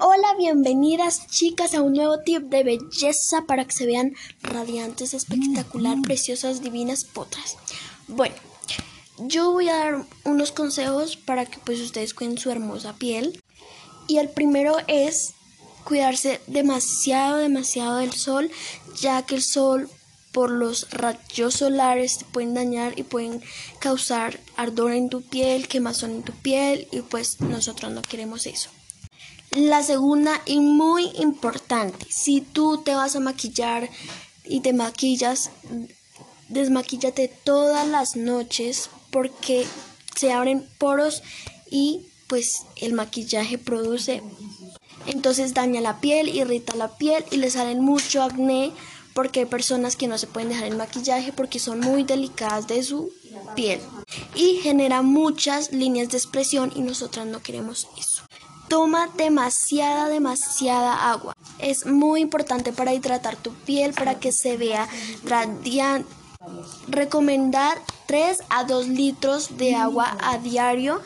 Hola, bienvenidas chicas a un nuevo tip de belleza para que se vean radiantes, espectacular, preciosas, divinas, potras. Bueno, yo voy a dar unos consejos para que pues ustedes cuiden su hermosa piel. Y el primero es cuidarse demasiado, demasiado del sol, ya que el sol por los rayos solares te pueden dañar y pueden causar ardor en tu piel, quemazón en tu piel y pues nosotros no queremos eso. La segunda y muy importante, si tú te vas a maquillar y te maquillas, desmaquíllate todas las noches porque se abren poros y pues el maquillaje produce entonces daña la piel, irrita la piel y le salen mucho acné porque hay personas que no se pueden dejar el maquillaje porque son muy delicadas de su piel y genera muchas líneas de expresión y nosotras no queremos eso. Toma demasiada, demasiada agua. Es muy importante para hidratar tu piel, para que se vea radiante. Recomendar 3 a 2 litros de agua a diario,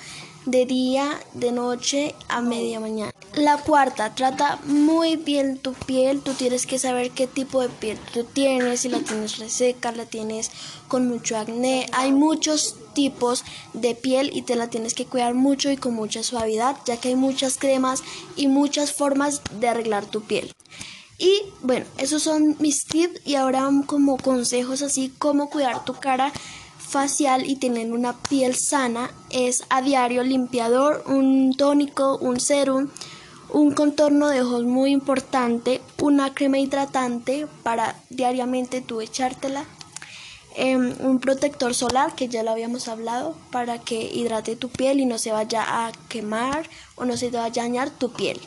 de día, de noche a media mañana. La cuarta, trata muy bien tu piel. Tú tienes que saber qué tipo de piel tú tienes, si la tienes reseca, la tienes con mucho acné. Hay muchos tipos de piel y te la tienes que cuidar mucho y con mucha suavidad, ya que hay muchas cremas y muchas formas de arreglar tu piel. Y bueno, esos son mis tips y ahora como consejos así como cuidar tu cara facial y tener una piel sana es a diario limpiador, un tónico, un serum un contorno de ojos muy importante, una crema hidratante para diariamente tú echártela, em, un protector solar que ya lo habíamos hablado para que hidrate tu piel y no se vaya a quemar o no se te vaya a dañar tu piel.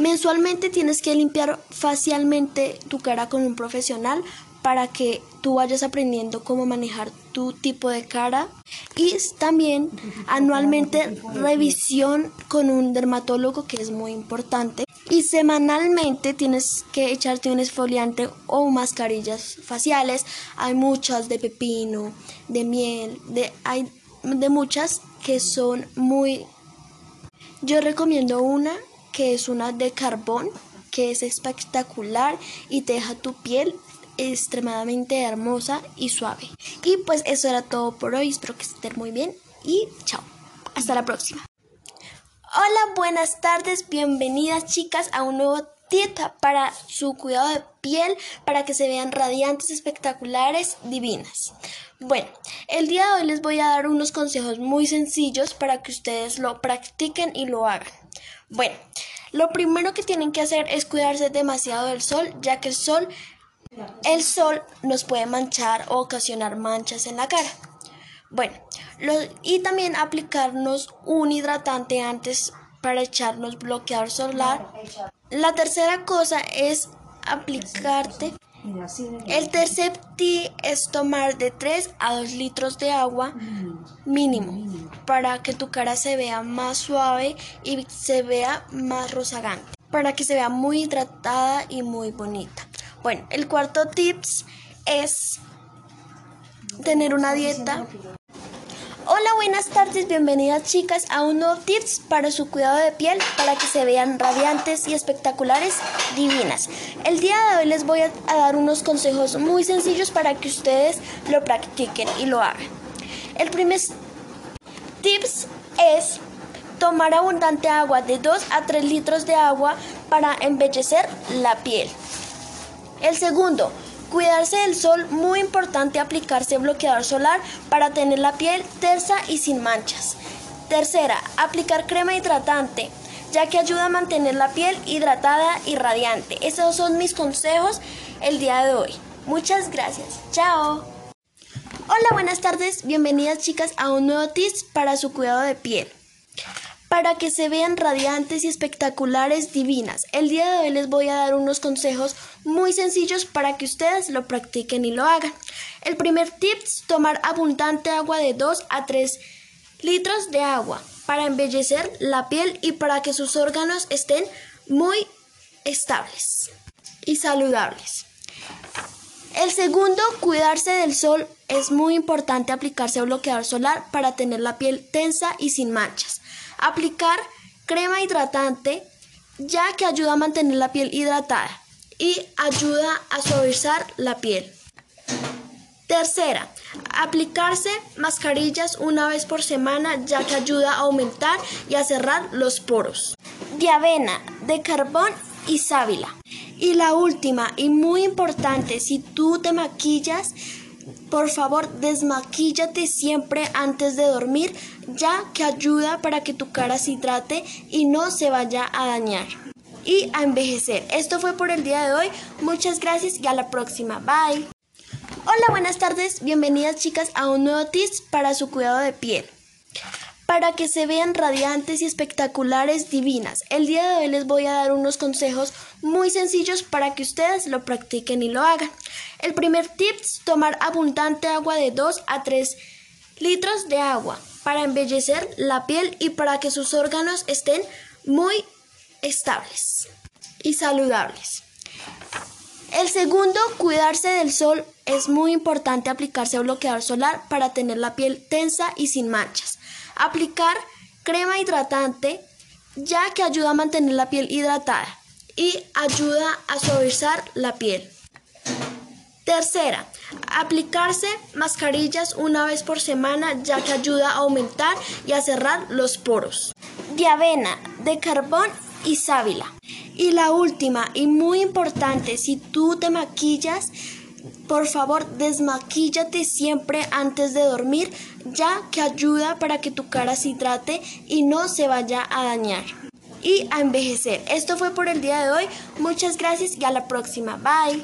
Mensualmente tienes que limpiar facialmente tu cara con un profesional para que tú vayas aprendiendo cómo manejar tu tipo de cara y también anualmente revisión con un dermatólogo que es muy importante. Y semanalmente tienes que echarte un esfoliante o mascarillas faciales. Hay muchas de pepino de miel de hay de muchas que son muy yo recomiendo una que es una de carbón que es espectacular y te deja tu piel extremadamente hermosa y suave. Y pues eso era todo por hoy. Espero que estén muy bien y chao. Hasta la próxima. Hola, buenas tardes. Bienvenidas chicas a un nuevo tip para su cuidado de piel para que se vean radiantes, espectaculares, divinas. Bueno, el día de hoy les voy a dar unos consejos muy sencillos para que ustedes lo practiquen y lo hagan. Bueno, lo primero que tienen que hacer es cuidarse demasiado del sol, ya que el sol el sol nos puede manchar o ocasionar manchas en la cara. Bueno, y también aplicarnos un hidratante antes para echarnos bloqueador solar. La tercera cosa es aplicarte. El tercer tip es tomar de 3 a 2 litros de agua mínimo para que tu cara se vea más suave y se vea más rozagante, para que se vea muy hidratada y muy bonita. Bueno, el cuarto tips es tener una dieta. Hola, buenas tardes, bienvenidas chicas a un nuevo tips para su cuidado de piel para que se vean radiantes y espectaculares, divinas. El día de hoy les voy a, dar unos consejos muy sencillos para que ustedes lo practiquen y lo hagan. El primer tips es tomar abundante agua de 2 a 3 litros de agua para embellecer la piel. El segundo, cuidarse del sol, muy importante aplicarse bloqueador solar para tener la piel tersa y sin manchas. Tercera, aplicar crema hidratante, ya que ayuda a mantener la piel hidratada y radiante. Esos son mis consejos el día de hoy. Muchas gracias. Chao. Hola, buenas tardes. Bienvenidas chicas a un nuevo tips para su cuidado de piel para que se vean radiantes y espectaculares divinas. El día de hoy les voy a dar unos consejos muy sencillos para que ustedes lo practiquen y lo hagan. El primer tip es tomar abundante agua de 2 a 3 litros de agua para embellecer la piel y para que sus órganos estén muy estables y saludables. El segundo, cuidarse del sol. Es muy importante aplicarse bloqueador solar para tener la piel tensa y sin manchas. Aplicar crema hidratante ya que ayuda a mantener la piel hidratada y ayuda a suavizar la piel. Tercera, aplicarse mascarillas una vez por semana ya que ayuda a aumentar y a cerrar los poros. De avena, de carbón y sábila. Y la última y muy importante, si tú te maquillas, por favor desmaquíllate siempre antes de dormir ya que ayuda para que tu cara se hidrate y no se vaya a dañar y a envejecer. Esto fue por el día de hoy. Muchas gracias y a la próxima. Bye. Hola, buenas tardes. Bienvenidas chicas a un nuevo tips para su cuidado de piel. Para que se vean radiantes y espectaculares divinas. El día de hoy les voy a dar unos consejos muy sencillos para que ustedes lo practiquen y lo hagan. El primer tip es tomar abundante agua de 2 a 3 litros de agua para embellecer la piel y para que sus órganos estén muy estables y saludables. El segundo, cuidarse del sol. Es muy importante aplicarse bloqueador solar para tener la piel tensa y sin manchas. Aplicar crema hidratante ya que ayuda a mantener la piel hidratada y ayuda a suavizar la piel. Tercera, aplicarse mascarillas una vez por semana ya que ayuda a aumentar y a cerrar los poros. De avena, de carbón y sábila. Y la última y muy importante, si tú te maquillas, por favor desmaquíllate siempre antes de dormir ya que ayuda para que tu cara se hidrate y no se vaya a dañar y a envejecer. Esto fue por el día de hoy. Muchas gracias y a la próxima. Bye.